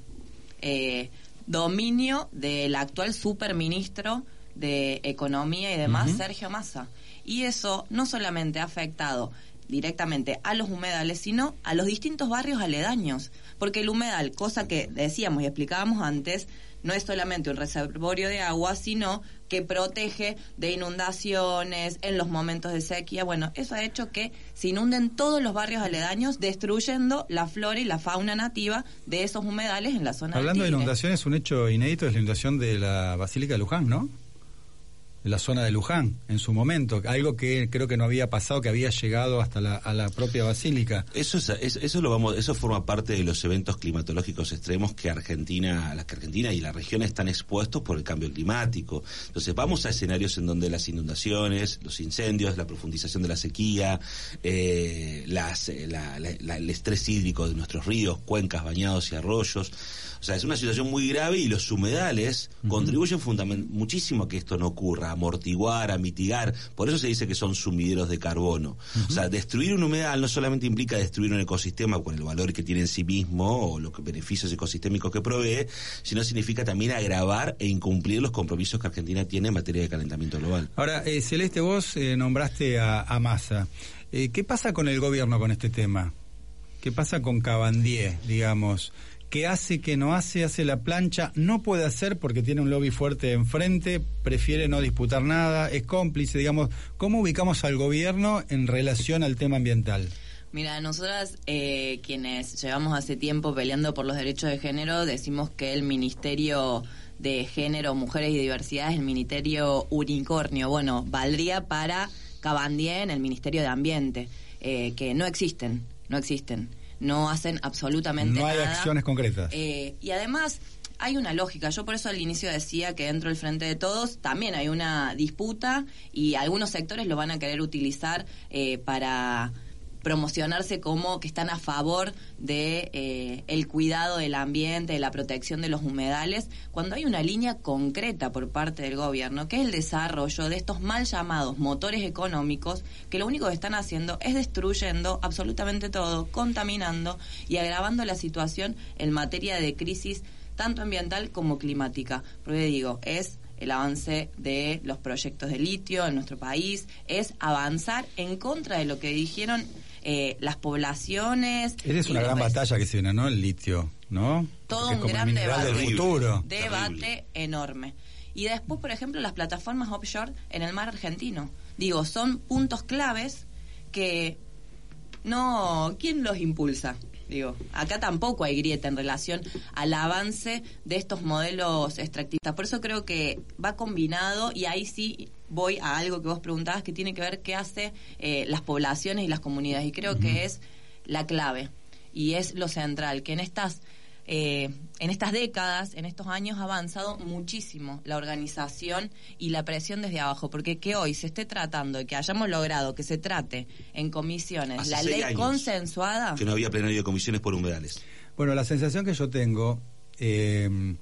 S8: Eh, dominio del actual superministro de Economía y demás. Sergio Massa. Y eso no solamente ha afectado directamente a los humedales, sino a los distintos barrios aledaños. Porque el humedal, cosa que decíamos y explicábamos antes, no es solamente un reservorio de agua, sino que protege de inundaciones en los momentos de sequía. Bueno, eso ha hecho que se inunden todos los barrios aledaños, destruyendo la flora y la fauna nativa de esos humedales en la zona
S2: Hablando de
S8: Tigre.
S2: inundaciones, un hecho inédito es la inundación de la Basílica de Luján, ¿no? La zona de Luján, en su momento. Algo que creo que no había pasado, que había llegado hasta la, a la propia basílica.
S7: Eso es, es- eso lo vamos, eso forma parte de los eventos climatológicos extremos que Argentina, las que Argentina y la región están expuestos por el cambio climático. Entonces vamos a escenarios en donde las inundaciones, los incendios, la profundización de la sequía, eh, las, eh, la- la- el estrés hídrico de nuestros ríos, cuencas, bañados y arroyos. O sea, es una situación muy grave y los humedales contribuyen fundamen- muchísimo a que esto no ocurra, a amortiguar, a mitigar. Por eso se dice que son sumideros de carbono. O sea, destruir un humedal no solamente implica destruir un ecosistema con el valor que tiene en sí mismo o los beneficios ecosistémicos que provee, sino significa también agravar e incumplir los compromisos que Argentina tiene en materia de calentamiento global.
S2: Ahora, eh, Celeste, vos eh, nombraste a, a Massa. Eh, ¿Qué pasa con el gobierno con este tema? ¿Qué pasa con Cabandier, digamos? Que hace, que no hace, hace la plancha, no puede hacer porque tiene un lobby fuerte enfrente, prefiere no disputar nada, es cómplice, digamos, ¿cómo ubicamos al gobierno en relación al tema ambiental?
S8: Mira, nosotras eh, quienes llevamos hace tiempo peleando por los derechos de género, decimos que el Ministerio de Género, Mujeres y Diversidad es el Ministerio Unicornio. Bueno, valdría para Cabandier en el Ministerio de Ambiente, eh, que no existen, no existen, no hacen absolutamente
S2: nada.
S8: No
S2: hay acciones concretas.
S8: Eh, y además hay una lógica. Yo por eso al inicio decía que dentro del Frente de Todos también hay una disputa y algunos sectores lo van a querer utilizar eh, para promocionarse como que están a favor de eh, el cuidado del ambiente, de la protección de los humedales, cuando hay una línea concreta por parte del gobierno, que es el desarrollo de estos mal llamados motores económicos, que lo único que están haciendo es destruyendo absolutamente todo, contaminando y agravando la situación en materia de crisis tanto ambiental como climática. Porque digo, es el avance de los proyectos de litio en nuestro país, es avanzar en contra de lo que dijeron eh, las poblaciones.
S2: Esa es una gran batalla que se viene, ¿no? El litio, ¿no?
S8: Todo un gran debate. Debate enorme. Y después, por ejemplo, las plataformas offshore en el mar argentino. Digo, son puntos claves que no. ¿Quién los impulsa? Digo, acá tampoco hay grieta en relación al avance de estos modelos extractistas. Por eso creo que va combinado y ahí sí voy a algo que vos preguntabas que tiene que ver qué hace eh, las poblaciones y las comunidades. Y creo que es la clave y es lo central, que en estas eh, en estas décadas, en estos años, ha avanzado muchísimo la organización y la presión desde abajo, porque que hoy se esté tratando de que hayamos logrado que se trate en comisiones la ley consensuada.
S7: Que no había plenario de comisiones por humedales.
S2: Bueno, la sensación que yo tengo eh,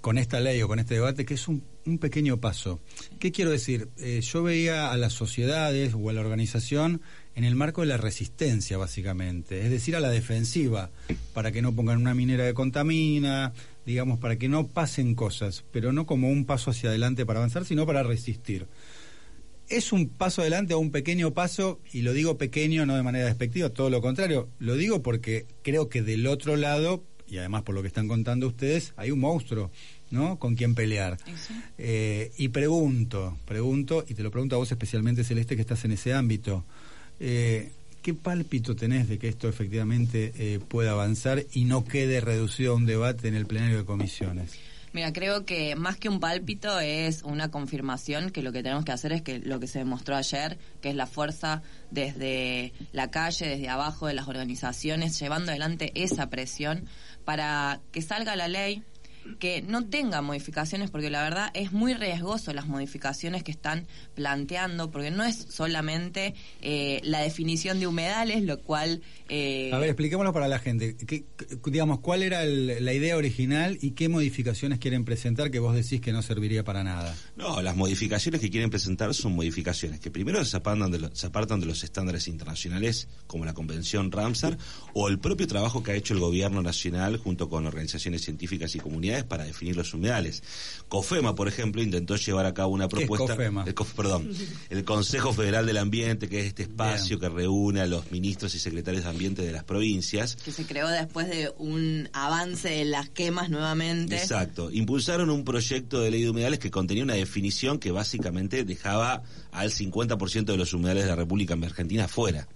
S2: con esta ley o con este debate que es un, pequeño paso. ¿Qué quiero decir? Eh, yo veía a las sociedades o a la organización en el marco de la resistencia, básicamente, es decir, a la defensiva, para que no pongan una minera que contamina, digamos, para que no pasen cosas, pero no como un paso hacia adelante para avanzar, sino para resistir. ¿Es un paso adelante o un pequeño paso? Y lo digo pequeño no de manera despectiva, todo lo contrario, lo digo porque creo que del otro lado, y además por lo que están contando ustedes, hay un monstruo. ¿no? Con quien pelear. Eh, y pregunto, pregunto, y te lo pregunto a vos especialmente, Celeste, que estás en ese ámbito. Eh, ¿Qué pálpito tenés de que esto efectivamente eh, pueda avanzar y no quede reducido a un debate en el plenario de comisiones?
S8: Mira, creo que más que un pálpito es una confirmación que lo que tenemos que hacer es que lo que se demostró ayer, que es la fuerza desde la calle, desde abajo de las organizaciones, llevando adelante esa presión para que salga la ley, que no tenga modificaciones, porque la verdad es muy riesgoso las modificaciones que están planteando, porque no es solamente eh, la definición de humedales, lo cual...
S2: Eh, a ver, expliquémoslo para la gente. ¿Qué, digamos, ¿cuál era la idea original y qué modificaciones quieren presentar que vos decís que no serviría para nada?
S7: No, las modificaciones que quieren presentar son modificaciones que primero se apartan de, se apartan de los estándares internacionales, como la Convención Ramsar, o el propio trabajo que ha hecho el Gobierno Nacional junto con organizaciones científicas y comunidades para definir los humedales. COFEMA, por ejemplo, intentó llevar a cabo una propuesta. El, perdón, el Consejo Federal del Ambiente, que es este espacio que reúne a los ministros y secretarios de ambiente de las provincias.
S8: Que se creó después de un avance de las quemas nuevamente.
S7: Exacto. Impulsaron un proyecto de ley de humedales que contenía una definición que básicamente dejaba al 50% de los humedales de la República Argentina fuera.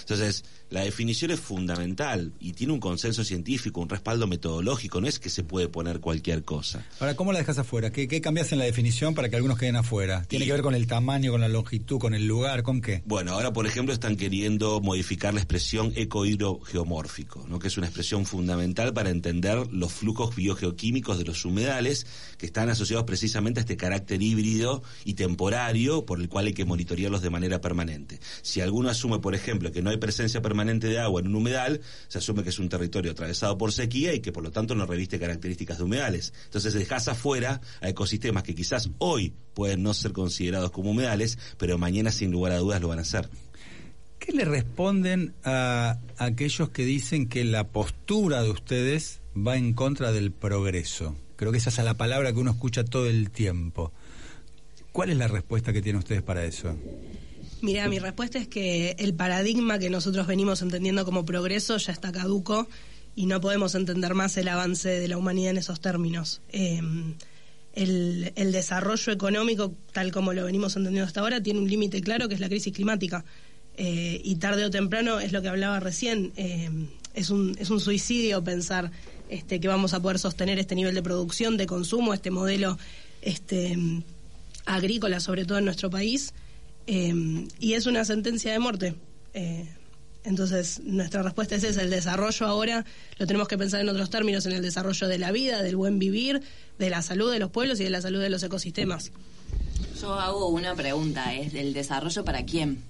S7: Entonces, la definición es fundamental y tiene un consenso científico, un respaldo metodológico, no es que se puede poner cualquier cosa.
S2: Ahora, ¿cómo la dejas afuera? ¿Qué, qué cambias en la definición para que algunos queden afuera? ¿Tiene que ver con el tamaño, con la longitud, con el lugar, con qué?
S7: Bueno, ahora, por ejemplo, están queriendo modificar la expresión ecohidrogeomórfico, ¿no? que es una expresión fundamental para entender los flujos biogeoquímicos de los humedales que están asociados precisamente a este carácter híbrido y temporario por el cual hay que monitorearlos de manera permanente. Si alguno asume, por ejemplo, que no hay presencia permanente de agua en un humedal, se asume que es un territorio atravesado por sequía y que por lo tanto no reviste características de humedales. Entonces dejas afuera a ecosistemas que quizás hoy pueden no ser considerados como humedales, pero mañana sin lugar a dudas lo van a ser.
S2: ¿Qué le responden a aquellos que dicen que la postura de ustedes va en contra del progreso? Creo que esa es la palabra que uno escucha todo el tiempo. ¿Cuál es la respuesta que tienen ustedes para eso?
S6: Mira, mi respuesta es que el paradigma que nosotros venimos entendiendo como progreso ya está caduco y no podemos entender más el avance de la humanidad en esos términos. Eh, el, desarrollo económico, tal como lo venimos entendiendo hasta ahora, tiene un límite claro que es la crisis climática. Eh, y tarde o temprano es lo que hablaba recién, eh, es, un, es un suicidio pensar este, que vamos a poder sostener este nivel de producción, de consumo, este modelo este, agrícola, sobre todo en nuestro país, eh, y es una sentencia de muerte. Eh, entonces, nuestra respuesta es esa, el desarrollo ahora lo tenemos que pensar en otros términos, en el desarrollo de la vida, del buen vivir, de la salud de los pueblos y de la salud de los ecosistemas.
S8: Yo hago una pregunta, ¿es el desarrollo para quién?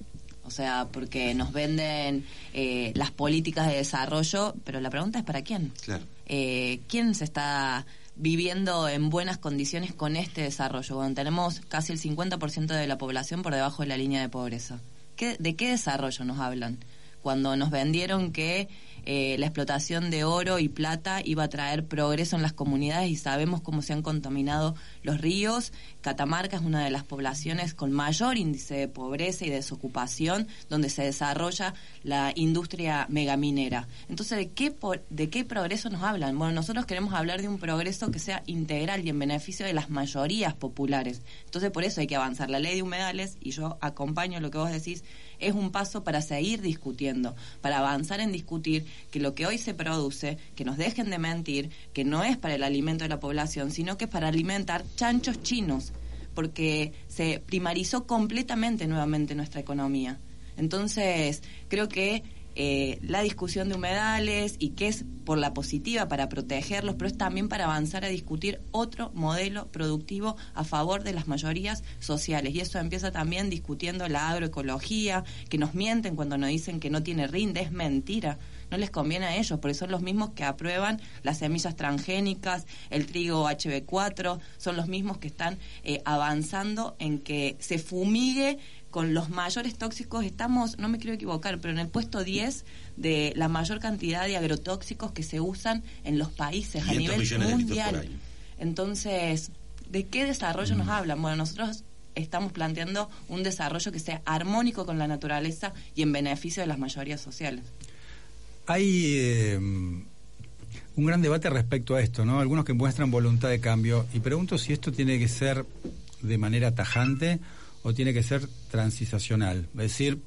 S8: O sea, porque nos venden eh, las políticas de desarrollo, pero la pregunta es para quién.
S7: Claro.
S8: Eh, ¿Quién se está viviendo en buenas condiciones con este desarrollo? Cuando tenemos casi el 50% de la población por debajo de la línea de pobreza. ¿Qué, ¿De qué desarrollo nos hablan? Cuando nos vendieron que eh, la explotación de oro y plata iba a traer progreso en las comunidades y sabemos cómo se han contaminado los ríos. Catamarca es una de las poblaciones con mayor índice de pobreza y desocupación, donde se desarrolla la industria megaminera. Entonces, ¿de qué, ¿de qué progreso nos hablan? Bueno, nosotros queremos hablar de un progreso que sea integral y en beneficio de las mayorías populares. Entonces, por eso hay que avanzar. La ley de humedales, y yo acompaño lo que vos decís, es un paso para seguir discutiendo, para avanzar en discutir que lo que hoy se produce, que nos dejen de mentir, que no es para el alimento de la población, sino que es para alimentar chanchos chinos, porque se primarizó completamente nuevamente nuestra economía. Entonces, creo que eh, la discusión de humedales y que es por la positiva para protegerlos, pero es también para avanzar a discutir otro modelo productivo a favor de las mayorías sociales. Y eso empieza también discutiendo la agroecología, que nos mienten cuando nos dicen que no tiene rinde, es mentira. No les conviene a ellos, porque son los mismos que aprueban las semillas transgénicas, el trigo HB4, son los mismos que están eh, avanzando en que se fumigue con los mayores tóxicos, estamos, no me quiero equivocar, pero en el puesto 10 de la mayor cantidad de agrotóxicos que se usan en los países a nivel mundial. Entonces, ¿de qué desarrollo nos hablan? Bueno, nosotros estamos planteando un desarrollo que sea armónico con la naturaleza y en beneficio de las mayorías sociales.
S2: Hay eh, un gran debate respecto a esto, ¿no? Algunos que muestran voluntad de cambio y pregunto si esto tiene que ser de manera tajante o tiene que ser transicional. Es decir,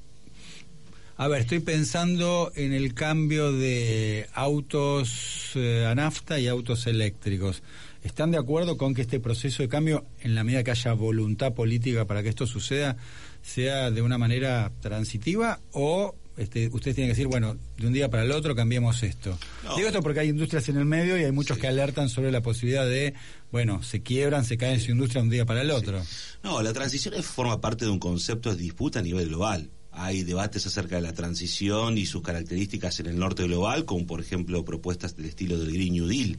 S2: a ver, estoy pensando en el cambio de autos eh, a nafta y autos eléctricos. ¿Están de acuerdo con que este proceso de cambio, en la medida que haya voluntad política para que esto suceda, sea de una manera transitiva o este, ustedes tienen que decir, bueno, de un día para el otro cambiemos esto. Digo esto porque hay industrias en el medio y hay muchos que alertan sobre la posibilidad de, bueno, se quiebran, se caen su industria de un día para el otro.
S7: No, la transición forma parte de un concepto de disputa a nivel global. Hay debates acerca de la transición y sus características en el norte global, como por ejemplo propuestas del estilo del Green New Deal.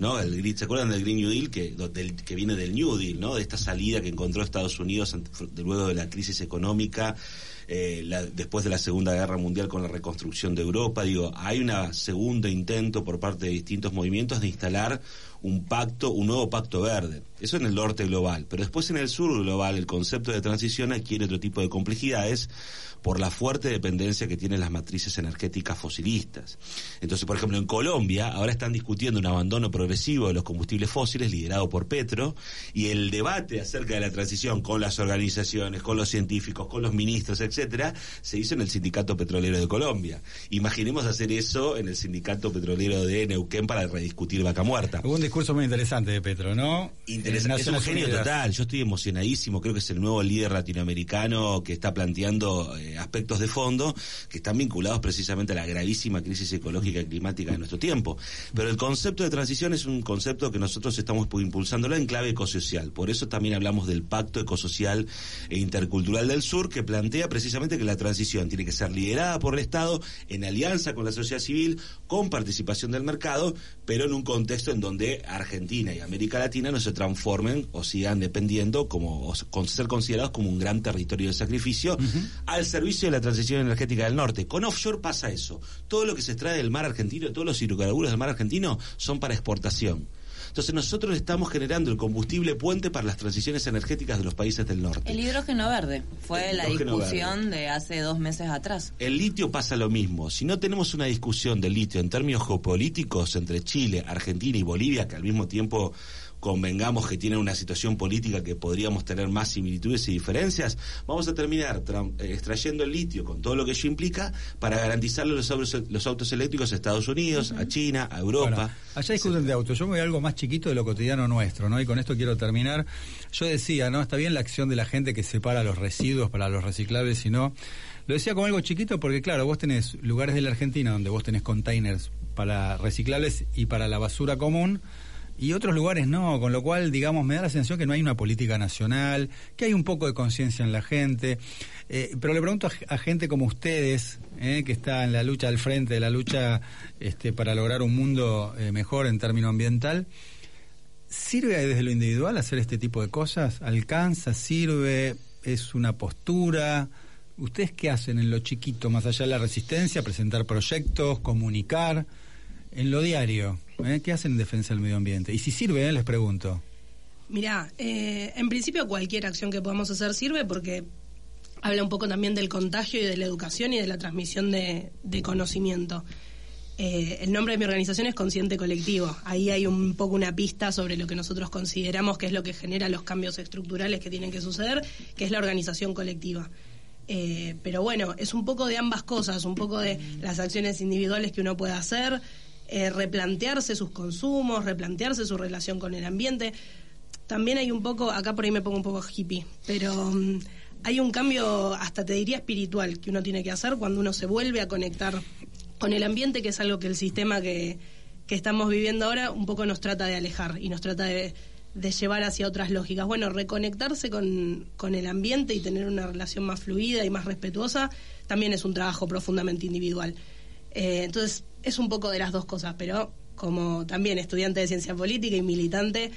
S7: ¿no? El, ¿Se acuerdan del Green New Deal que, que viene del New Deal, ¿no? de esta salida que encontró Estados Unidos luego de la crisis económica eh, después de la Segunda Guerra Mundial con la reconstrucción de Europa. Digo, hay un segundo intento por parte de distintos movimientos de instalar un pacto, un nuevo pacto verde. Eso en el norte global. Pero después en el sur global el concepto de transición adquiere otro tipo de complejidades por la fuerte dependencia que tienen las matrices energéticas fosilistas. Entonces, por ejemplo, en Colombia ahora están discutiendo un abandono progresivo de los combustibles fósiles liderado por Petro y el debate acerca de la transición con las organizaciones, con los científicos, con los ministros, etcétera, se hizo en el Sindicato Petrolero de Colombia. Imaginemos hacer eso en el Sindicato Petrolero de Neuquén para rediscutir vaca muerta
S2: discurso muy interesante de Petro, ¿no?
S7: Es un genio total. Yo estoy emocionadísimo. Creo que es el nuevo líder latinoamericano que está planteando eh, aspectos de fondo que están vinculados precisamente a la gravísima crisis ecológica y climática de nuestro tiempo. Pero el concepto de transición es un concepto que nosotros estamos impulsándolo en clave ecosocial. Por eso también hablamos del Pacto Ecosocial e Intercultural del Sur, que plantea precisamente que la transición tiene que ser liderada por el Estado en alianza con la sociedad civil, con participación del mercado, pero en un contexto en donde Argentina y América Latina no se transformen o sigan dependiendo como o ser considerados como un gran territorio de sacrificio al servicio de la transición energética del norte. Con offshore pasa eso. Todo lo que se extrae del mar argentino, todos los hidrocarburos del mar argentino son para exportación Entonces nosotros estamos generando el combustible puente para las transiciones energéticas de los países del norte.
S8: El hidrógeno verde fue
S7: El
S8: la discusión de hace dos meses atrás.
S7: El litio pasa lo mismo. Si no tenemos una discusión del litio en términos geopolíticos entre Chile, Argentina y Bolivia, que al mismo tiempo convengamos que tienen una situación política que podríamos tener más similitudes y diferencias, vamos a terminar eh, extrayendo el litio con todo lo que ello implica para garantizarle los autos, los autos eléctricos a Estados Unidos, a China, a Europa.
S2: Bueno, allá discuten de autos. Yo me voy a algo más chiquito de lo cotidiano nuestro, ¿no? Y con esto quiero terminar. Yo decía, ¿no? Está bien la acción de la gente que separa los residuos para los reciclables y no. Lo decía como algo chiquito porque, claro, vos tenés lugares de la Argentina donde vos tenés containers para reciclables y para la basura común y otros lugares no, con lo cual, digamos, me da la sensación que no hay una política nacional, que hay un poco de conciencia en la gente. Eh, pero le pregunto a, gente como ustedes, eh, que está en la lucha al frente de la lucha este, para lograr un mundo eh, mejor en términos ambiental, ¿sirve desde lo individual hacer este tipo de cosas? ¿Alcanza? ¿Sirve? ¿Es una postura? ¿Ustedes qué hacen en lo chiquito, más allá de la resistencia? ¿Presentar proyectos? ¿Comunicar? En lo diario, ¿eh? ¿qué hacen en defensa del medio ambiente? Y si sirve, eh, les pregunto.
S6: Mirá, eh, en principio cualquier acción que podamos hacer sirve porque habla un poco también del contagio y de la educación y de la transmisión de, conocimiento. Eh, el nombre de mi organización es Consciente Colectivo. Ahí hay un poco una pista sobre lo que nosotros consideramos que es lo que genera los cambios estructurales que tienen que suceder, que es la organización colectiva. Eh, pero bueno, es un poco de ambas cosas, un poco de las acciones individuales que uno puede hacer, eh, replantearse sus consumos, replantearse su relación con el ambiente. También hay un poco, acá por ahí me pongo un poco hippie, pero mm, hay un cambio, hasta te diría espiritual, que uno tiene que hacer cuando uno se vuelve a conectar con el ambiente, que es algo que el sistema que, que estamos viviendo ahora un poco nos trata de alejar y nos trata de, de llevar hacia otras lógicas. Bueno, reconectarse con, con el ambiente y tener una relación más fluida y más respetuosa también es un trabajo profundamente individual. Eh, entonces, es un poco de las dos cosas, pero como también estudiante de ciencia política y militante,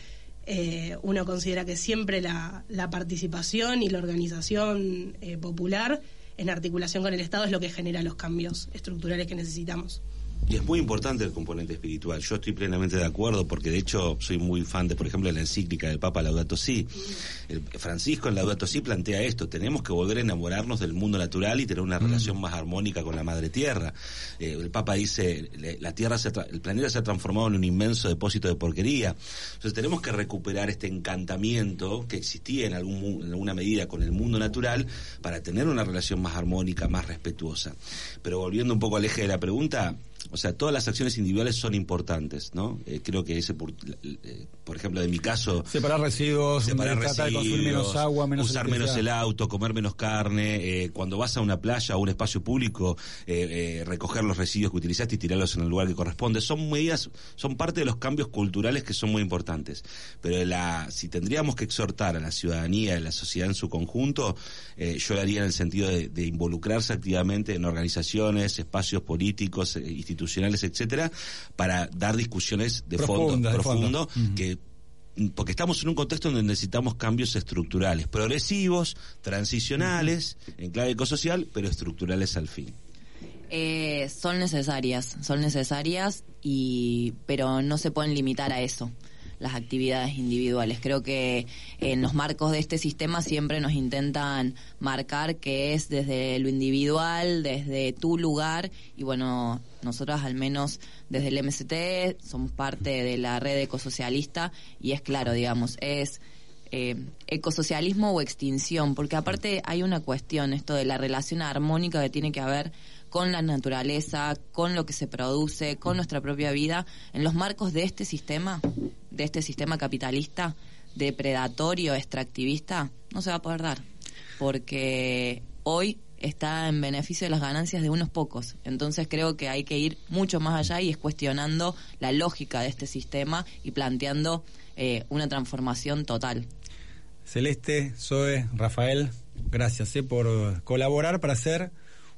S6: eh, uno considera que siempre la, la participación y la organización eh, popular en articulación con el Estado es lo que genera los cambios estructurales que necesitamos.
S7: Y es muy importante el componente espiritual. Yo estoy plenamente de acuerdo porque de hecho soy muy fan de, por ejemplo, de la encíclica del Papa Laudato Si. El Francisco en Laudato Si plantea esto, tenemos que volver a enamorarnos del mundo natural y tener una relación más armónica con la madre tierra. Eh, el Papa dice, la tierra se tra- el planeta se ha transformado en un inmenso depósito de porquería. Entonces tenemos que recuperar este encantamiento que existía en, algún, en alguna medida con el mundo natural para tener una relación más armónica, más respetuosa. Pero volviendo un poco al eje de la pregunta, o sea, todas las acciones individuales son importantes, ¿no? Eh, creo que ese, por, eh, por ejemplo, de mi caso...
S2: Separar residuos,
S7: separar
S2: tratar de consumir
S7: residuos,
S2: menos agua, menos
S7: usar menos el auto, comer menos carne, eh, cuando vas a una playa o un espacio público, eh, recoger los residuos que utilizaste y tirarlos en el lugar que corresponde. Son medidas, son parte de los cambios culturales que son muy importantes. Pero la, si tendríamos que exhortar a la ciudadanía, a la sociedad en su conjunto, yo lo haría en el sentido de, de involucrarse activamente en organizaciones, espacios políticos, eh, institucionales, etcétera, para dar discusiones de fondo,
S2: Profundas, de fondo.
S7: profundo, que porque estamos en un contexto donde necesitamos cambios estructurales, progresivos, transicionales, en clave ecosocial, pero estructurales al fin.
S8: Eh, son necesarias, son necesarias, y pero no se pueden limitar a eso las actividades individuales. Creo que en los marcos de este sistema siempre nos intentan marcar que es desde lo individual, desde tu lugar, y bueno, nosotros al menos desde el MST somos parte de la red ecosocialista y es claro, digamos, es eh, ecosocialismo o extinción, porque aparte hay una cuestión, esto de la relación armónica que tiene que haber con la naturaleza, con lo que se produce, con nuestra propia vida, en los marcos de este sistema, de este sistema capitalista, depredatorio, extractivista, no se va a poder dar, porque hoy está en beneficio de las ganancias de unos pocos. Entonces creo que hay que ir mucho más allá y es cuestionando la lógica de este sistema y planteando eh, una transformación total.
S2: Celeste, Zoe, Rafael, gracias eh, por colaborar para hacer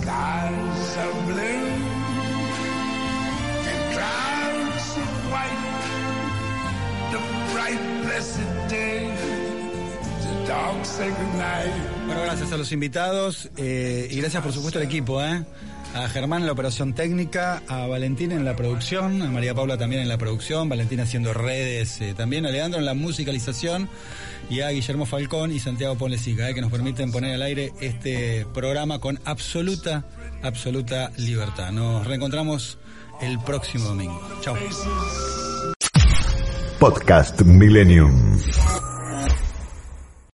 S16: skies of blue and clouds of white. The bright, blessed day, the dark, sacred night.
S2: Bueno, gracias a los invitados eh, y gracias por supuesto al equipo, ¿eh? A Germán en la operación técnica, a Valentín en la producción, a María Paula también en la producción, Valentín haciendo redes eh, también, a Leandro en la musicalización y a Guillermo Falcón y Santiago Ponlesica, eh, que nos permiten poner al aire este programa con absoluta, absoluta libertad. Nos reencontramos el próximo domingo. Chao.
S1: Podcast Millennium.